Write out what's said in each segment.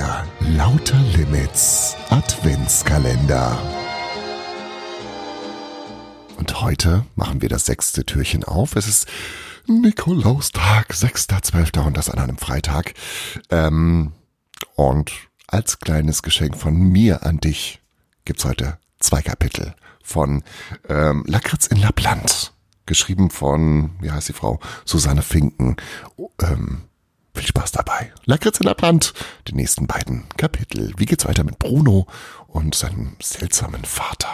der Lauter Limits Adventskalender. Und heute machen wir das sechste Türchen auf. Es ist Nikolaustag, 6.12. und das an einem Freitag. Ähm, und als kleines Geschenk von mir an dich gibt's heute zwei Kapitel von ähm, Lakritz in Lappland. Geschrieben von, wie heißt die Frau? Susanne Finken. Ähm, viel Spaß dabei. Lakritz in Lappland. Die nächsten beiden Kapitel. Wie geht's weiter mit Bruno und seinem seltsamen Vater?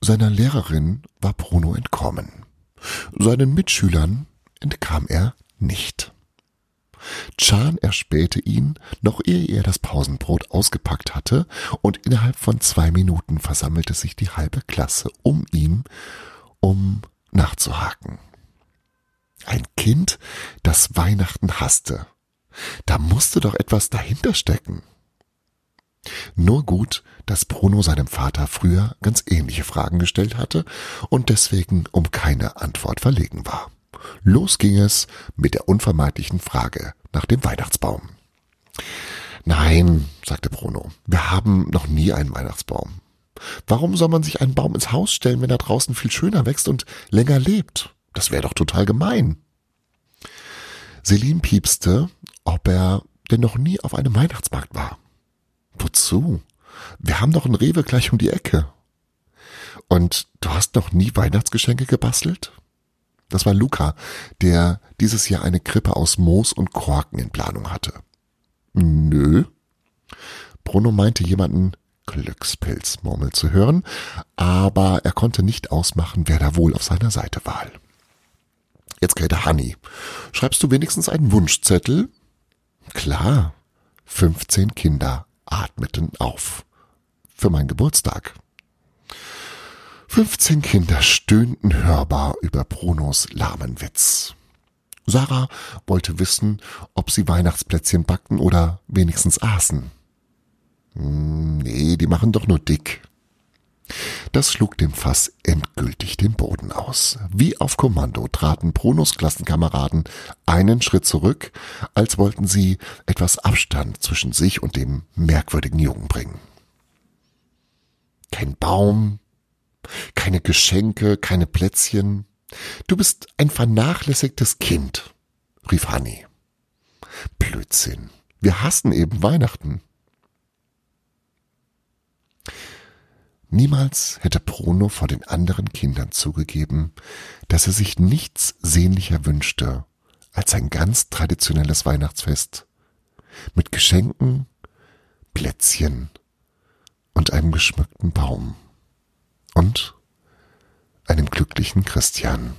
Seiner Lehrerin war Bruno entkommen. Seinen Mitschülern entkam er nicht. Chan erspähte ihn, noch ehe er das Pausenbrot ausgepackt hatte, und innerhalb von zwei Minuten versammelte sich die halbe Klasse um ihn, um nachzuhaken. Ein Kind, das Weihnachten hasste. Da musste doch etwas dahinter stecken. Nur gut, dass Bruno seinem Vater früher ganz ähnliche Fragen gestellt hatte und deswegen um keine Antwort verlegen war. Los ging es mit der unvermeidlichen Frage nach dem Weihnachtsbaum. Nein, sagte Bruno, wir haben noch nie einen Weihnachtsbaum. Warum soll man sich einen Baum ins Haus stellen, wenn er draußen viel schöner wächst und länger lebt? Das wäre doch total gemein. Selim piepste, ob er denn noch nie auf einem Weihnachtsmarkt war. Wozu? Wir haben doch einen Rewe gleich um die Ecke. Und du hast noch nie Weihnachtsgeschenke gebastelt? Das war Luca, der dieses Jahr eine Krippe aus Moos und Korken in Planung hatte. Nö. Bruno meinte jemanden Glückspilzmurmel zu hören, aber er konnte nicht ausmachen, wer da wohl auf seiner Seite war. Jetzt krähte Hanni. Schreibst du wenigstens einen Wunschzettel? Klar. 15 Kinder atmeten auf. Für meinen Geburtstag. 15 Kinder stöhnten hörbar über Brunos lahmen Witz. Sarah wollte wissen, ob sie Weihnachtsplätzchen backten oder wenigstens aßen. Hm, nee, die machen doch nur dick. Das schlug dem Fass endgültig den Boden aus. Wie auf Kommando traten Brunos Klassenkameraden einen Schritt zurück, als wollten sie etwas Abstand zwischen sich und dem merkwürdigen Jungen bringen. Kein Baum, keine Geschenke, keine Plätzchen. Du bist ein vernachlässigtes Kind, rief Hanni. Blödsinn. Wir hassen eben Weihnachten. Niemals hätte Bruno vor den anderen Kindern zugegeben, dass er sich nichts sehnlicher wünschte als ein ganz traditionelles Weihnachtsfest mit Geschenken, Plätzchen und einem geschmückten Baum und einem glücklichen Christian.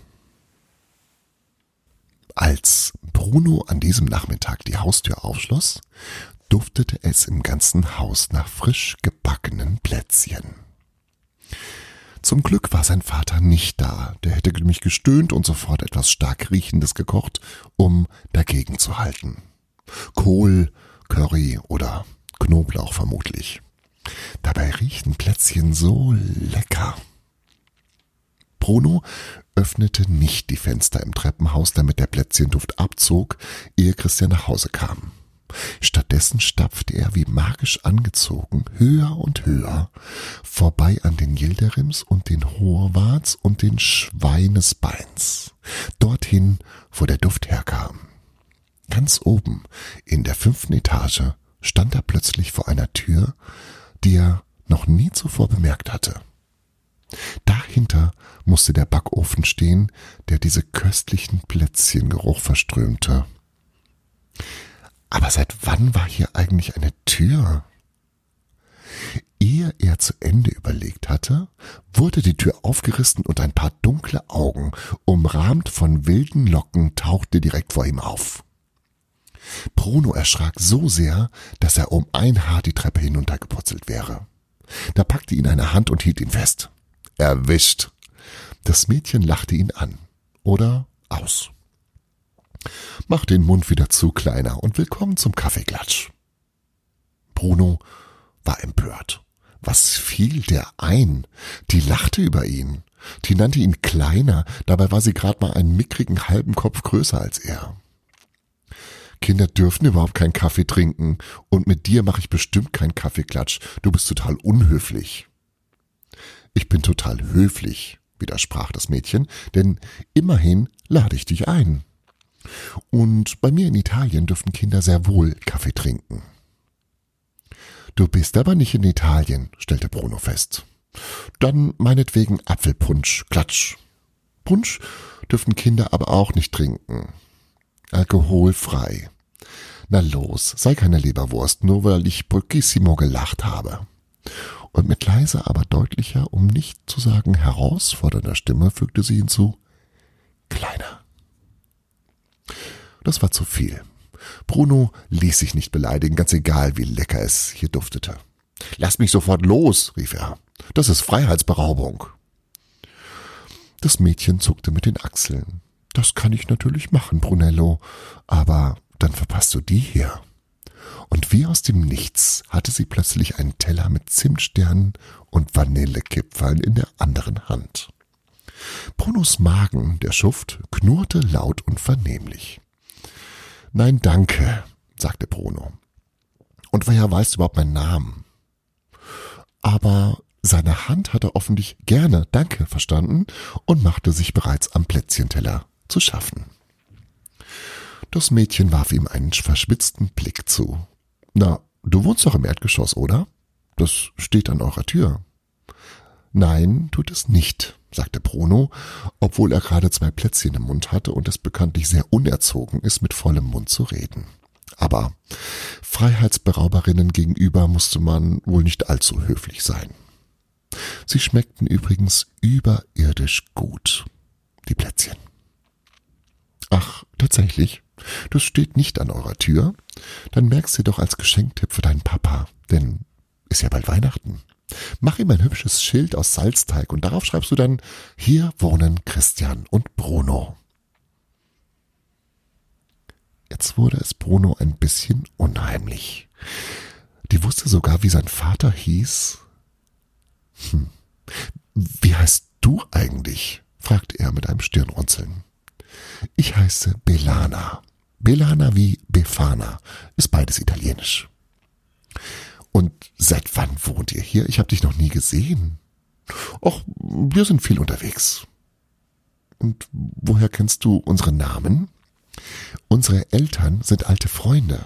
Als Bruno an diesem Nachmittag die Haustür aufschloss, duftete es im ganzen Haus nach frisch gebackenen Plätzchen. Zum Glück war sein Vater nicht da, der hätte mich gestöhnt und sofort etwas stark riechendes gekocht, um dagegen zu halten. Kohl, Curry oder Knoblauch vermutlich. Dabei riechen Plätzchen so lecker. Bruno öffnete nicht die Fenster im Treppenhaus, damit der Plätzchenduft abzog, ehe Christian nach Hause kam. Stattdessen stapfte er wie magisch angezogen höher und höher, vorbei an den Yilderims und den Horvats und den Schweinesbeins, dorthin, wo der Duft herkam. Ganz oben, in der fünften Etage, stand er plötzlich vor einer Tür, die er noch nie zuvor bemerkt hatte. Dahinter musste der Backofen stehen, der diese köstlichen Plätzchengeruch verströmte. Aber seit wann war hier eigentlich eine Tür? Ehe er zu Ende überlegt hatte, wurde die Tür aufgerissen und ein paar dunkle Augen, umrahmt von wilden Locken, tauchte direkt vor ihm auf. Bruno erschrak so sehr, dass er um ein Haar die Treppe hinuntergepurzelt wäre. Da packte ihn eine Hand und hielt ihn fest. Erwischt. Das Mädchen lachte ihn an oder aus. Mach den Mund wieder zu, Kleiner, und willkommen zum Kaffeeklatsch. Bruno war empört. Was fiel der ein? Die lachte über ihn. Die nannte ihn Kleiner, dabei war sie gerade mal einen mickrigen halben Kopf größer als er. Kinder dürfen überhaupt keinen Kaffee trinken und mit dir mache ich bestimmt keinen Kaffeeklatsch. Du bist total unhöflich. Ich bin total höflich, widersprach das Mädchen, denn immerhin lade ich dich ein. Und bei mir in Italien dürfen Kinder sehr wohl Kaffee trinken. Du bist aber nicht in Italien, stellte Bruno fest. Dann meinetwegen Apfelpunsch, Klatsch. Punsch dürfen Kinder aber auch nicht trinken. Alkoholfrei. Na los, sei keine Leberwurst, nur weil ich pochissimo gelacht habe. Und mit leiser, aber deutlicher, um nicht zu sagen herausfordernder Stimme fügte sie hinzu, kleiner. Das war zu viel. Bruno ließ sich nicht beleidigen, ganz egal, wie lecker es hier duftete. Lass mich sofort los, rief er. Das ist Freiheitsberaubung. Das Mädchen zuckte mit den Achseln. Das kann ich natürlich machen, Brunello, aber dann verpasst du die hier. Und wie aus dem Nichts hatte sie plötzlich einen Teller mit Zimtsternen und Vanillekipferln in der anderen Hand. Brunos Magen, der Schuft, knurrte laut und vernehmlich. Nein, danke, sagte Bruno. Und woher weißt du überhaupt meinen Namen? Aber seine Hand hatte offenlich gerne Danke verstanden und machte sich bereits am Plätzchenteller zu schaffen. Das Mädchen warf ihm einen verschwitzten Blick zu. Na, du wohnst doch im Erdgeschoss, oder? Das steht an eurer Tür. Nein, tut es nicht, sagte Bruno, obwohl er gerade zwei Plätzchen im Mund hatte und es bekanntlich sehr unerzogen ist, mit vollem Mund zu reden. Aber Freiheitsberauberinnen gegenüber musste man wohl nicht allzu höflich sein. Sie schmeckten übrigens überirdisch gut, die Plätzchen. Ach, tatsächlich, das steht nicht an eurer Tür. Dann merkst du doch als Geschenktipp für deinen Papa, denn ist ja bald Weihnachten. Mach ihm ein hübsches Schild aus Salzteig und darauf schreibst du dann, hier wohnen Christian und Bruno. Jetzt wurde es Bruno ein bisschen unheimlich. Die wusste sogar, wie sein Vater hieß. Hm. Wie heißt du eigentlich? fragte er mit einem Stirnrunzeln. Ich heiße Belana. Belana wie Befana. Ist beides italienisch. Und seit wann wohnt ihr hier? Ich habe dich noch nie gesehen. Och, wir sind viel unterwegs. Und woher kennst du unsere Namen? Unsere Eltern sind alte Freunde.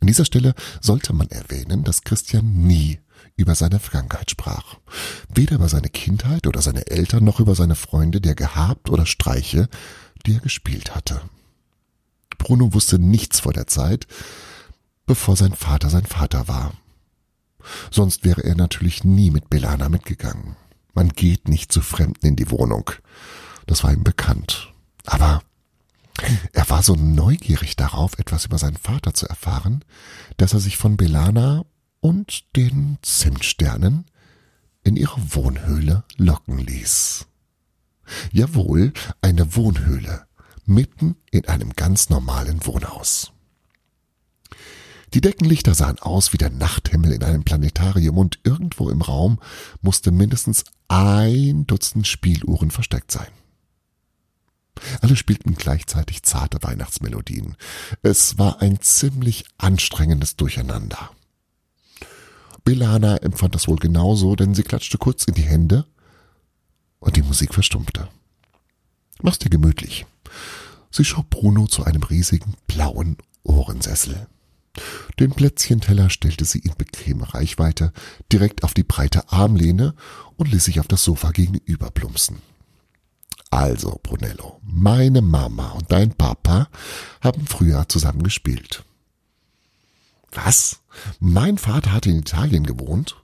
An dieser Stelle sollte man erwähnen, dass Christian nie über seine Vergangenheit sprach. Weder über seine Kindheit oder seine Eltern noch über seine Freunde, die er gehabt oder Streiche, die er gespielt hatte. Bruno wusste nichts vor der Zeit, bevor sein Vater sein Vater war. Sonst wäre er natürlich nie mit Belana mitgegangen. Man geht nicht zu Fremden in die Wohnung. Das war ihm bekannt. Aber er war so neugierig darauf, etwas über seinen Vater zu erfahren, dass er sich von Belana und den Zimtsternen in ihre Wohnhöhle locken ließ. Jawohl, eine Wohnhöhle, mitten in einem ganz normalen Wohnhaus. Die Deckenlichter sahen aus wie der Nachthimmel in einem Planetarium und irgendwo im Raum musste mindestens ein Dutzend Spieluhren versteckt sein. Alle spielten gleichzeitig zarte Weihnachtsmelodien. Es war ein ziemlich anstrengendes Durcheinander. Belana empfand das wohl genauso, denn sie klatschte kurz in die Hände und die Musik verstummte. Mach's dir gemütlich. Sie schob Bruno zu einem riesigen blauen Ohrensessel. Den Plätzchenteller stellte sie in bequeme Reichweite direkt auf die breite Armlehne und ließ sich auf das Sofa gegenüber plumpsen. Also, Brunello, meine Mama und dein Papa haben früher zusammen gespielt. Was? Mein Vater hatte in Italien gewohnt?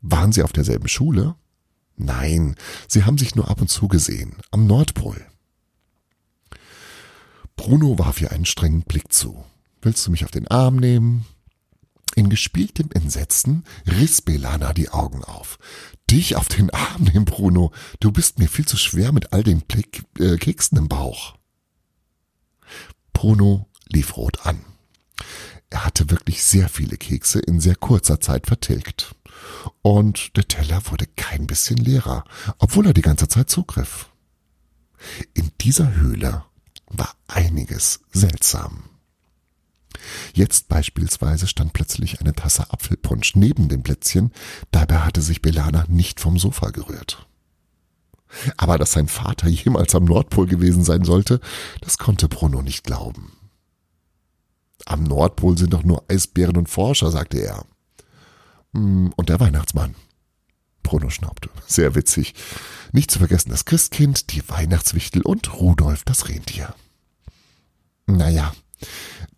Waren sie auf derselben Schule? Nein, sie haben sich nur ab und zu gesehen, am Nordpol. Bruno warf ihr einen strengen Blick zu. Willst du mich auf den Arm nehmen? In gespieltem Entsetzen riss Belana die Augen auf. Dich auf den Arm nehmen, Bruno. Du bist mir viel zu schwer mit all den Blick, äh, Keksen im Bauch. Bruno lief rot an. Er hatte wirklich sehr viele Kekse in sehr kurzer Zeit vertilgt. Und der Teller wurde kein bisschen leerer, obwohl er die ganze Zeit zugriff. In dieser Höhle war einiges seltsam. Jetzt beispielsweise stand plötzlich eine Tasse Apfelpunsch neben dem Plätzchen, dabei hatte sich Belana nicht vom Sofa gerührt. Aber dass sein Vater jemals am Nordpol gewesen sein sollte, das konnte Bruno nicht glauben. Am Nordpol sind doch nur Eisbären und Forscher, sagte er. Hm, und der Weihnachtsmann. Bruno schnaubte. Sehr witzig. Nicht zu vergessen das Christkind, die Weihnachtswichtel und Rudolf das Rentier. Naja,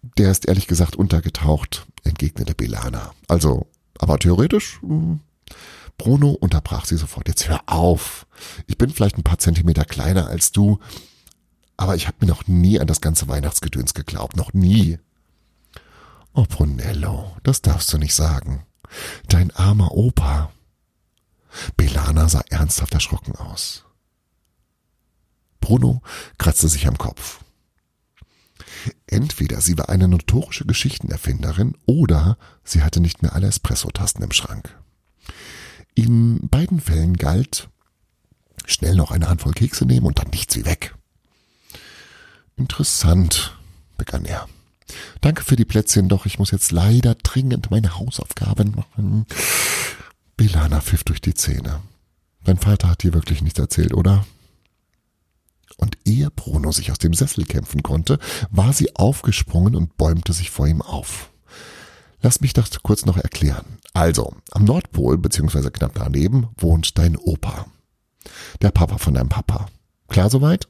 der ist ehrlich gesagt untergetaucht, entgegnete Belana. Also, aber theoretisch. Hm. Bruno unterbrach sie sofort. Jetzt hör auf. Ich bin vielleicht ein paar Zentimeter kleiner als du, aber ich habe mir noch nie an das ganze Weihnachtsgedöns geglaubt. Noch nie. Oh, Brunello, das darfst du nicht sagen. Dein armer Opa. Belana sah ernsthaft erschrocken aus. Bruno kratzte sich am Kopf. Entweder sie war eine notorische Geschichtenerfinderin oder sie hatte nicht mehr alle Espressotasten im Schrank. In beiden Fällen galt, schnell noch eine Handvoll Kekse nehmen und dann nichts wie weg. Interessant, begann er. Danke für die Plätzchen, doch ich muss jetzt leider dringend meine Hausaufgaben machen. Belana pfiff durch die Zähne. Dein Vater hat dir wirklich nichts erzählt, oder? Und ehe Bruno sich aus dem Sessel kämpfen konnte, war sie aufgesprungen und bäumte sich vor ihm auf. Lass mich das kurz noch erklären. Also, am Nordpol, beziehungsweise knapp daneben, wohnt dein Opa. Der Papa von deinem Papa. Klar soweit?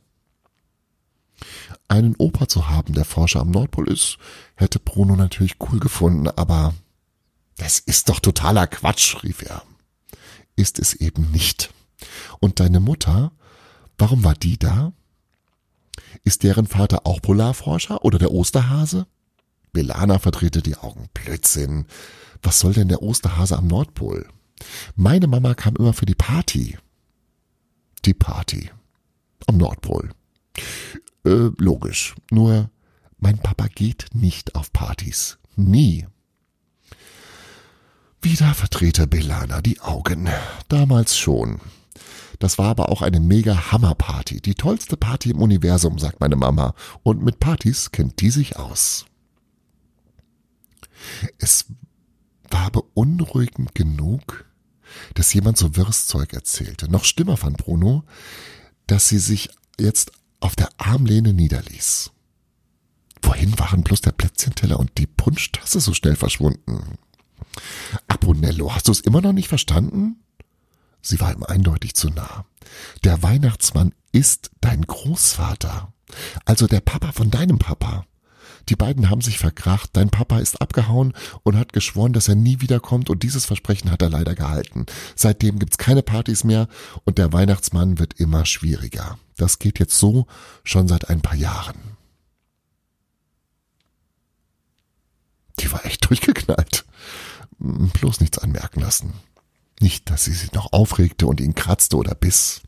Einen Opa zu haben, der Forscher am Nordpol ist, hätte Bruno natürlich cool gefunden, aber das ist doch totaler Quatsch, rief er. Ist es eben nicht. Und deine Mutter, warum war die da? Ist deren Vater auch Polarforscher oder der Osterhase? Belana verdrehte die Augen. Blödsinn. Was soll denn der Osterhase am Nordpol? Meine Mama kam immer für die Party. Die Party. Am Nordpol. Äh, logisch. Nur, mein Papa geht nicht auf Partys. Nie. Wieder verdrehte Belana die Augen. Damals schon. Das war aber auch eine mega Hammerparty. Die tollste Party im Universum, sagt meine Mama. Und mit Partys kennt die sich aus. Es war beunruhigend genug, dass jemand so wirres Zeug erzählte. Noch schlimmer fand Bruno, dass sie sich jetzt auf der Armlehne niederließ. Wohin waren bloß der Plätzchenteller und die Punschtasse so schnell verschwunden? Abonello, hast du es immer noch nicht verstanden? Sie war ihm eindeutig zu nah. Der Weihnachtsmann ist dein Großvater. Also der Papa von deinem Papa. Die beiden haben sich verkracht, dein Papa ist abgehauen und hat geschworen, dass er nie wiederkommt und dieses Versprechen hat er leider gehalten. Seitdem gibt's keine Partys mehr und der Weihnachtsmann wird immer schwieriger. Das geht jetzt so schon seit ein paar Jahren. Die war echt durchgeknallt. Bloß nichts anmerken lassen. Nicht, dass sie sich noch aufregte und ihn kratzte oder biss.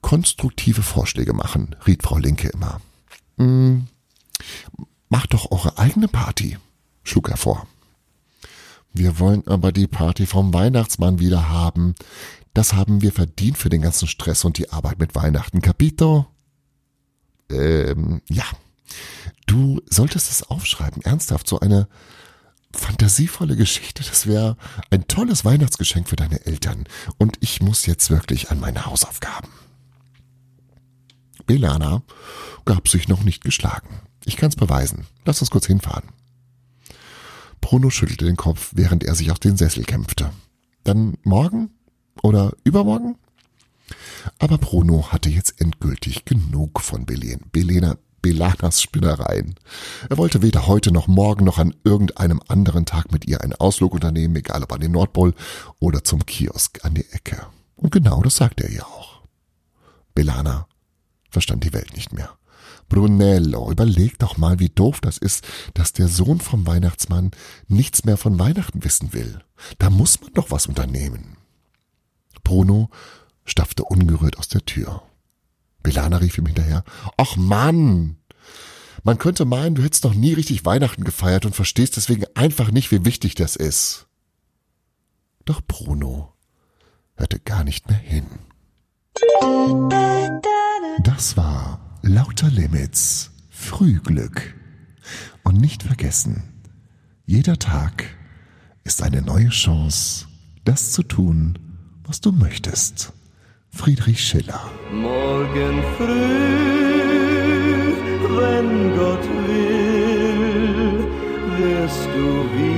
Konstruktive Vorschläge machen, riet Frau Linke immer. Hm, macht doch eure eigene Party, schlug er vor. Wir wollen aber die Party vom Weihnachtsmann wieder haben. Das haben wir verdient für den ganzen Stress und die Arbeit mit Weihnachten. Capito? Ähm, ja. Du solltest es aufschreiben. Ernsthaft, so eine fantasievolle Geschichte. Das wäre ein tolles Weihnachtsgeschenk für deine Eltern. Und ich muss jetzt wirklich an meine Hausaufgaben. Belana gab sich noch nicht geschlagen. Ich kann's beweisen. Lass uns kurz hinfahren. Bruno schüttelte den Kopf, während er sich auf den Sessel kämpfte. Dann morgen? Oder übermorgen? Aber Bruno hatte jetzt endgültig genug von Belen. Belena, Belanas Spinnereien. Er wollte weder heute noch morgen noch an irgendeinem anderen Tag mit ihr einen Ausflug unternehmen, egal ob an den Nordpol oder zum Kiosk an die Ecke. Und genau das sagte er ihr auch. Belana verstand die Welt nicht mehr. Brunello, überleg doch mal, wie doof das ist, dass der Sohn vom Weihnachtsmann nichts mehr von Weihnachten wissen will. Da muss man doch was unternehmen. Bruno stapfte ungerührt aus der Tür. Belana rief ihm hinterher. Ach Mann! Man könnte meinen, du hättest noch nie richtig Weihnachten gefeiert und verstehst deswegen einfach nicht, wie wichtig das ist. Doch Bruno hörte gar nicht mehr hin. Das war Lauter Limits, Frühglück. Und nicht vergessen, jeder Tag ist eine neue Chance, das zu tun, was du möchtest. Friedrich Schiller. Morgen früh, wenn Gott will, wirst du wieder.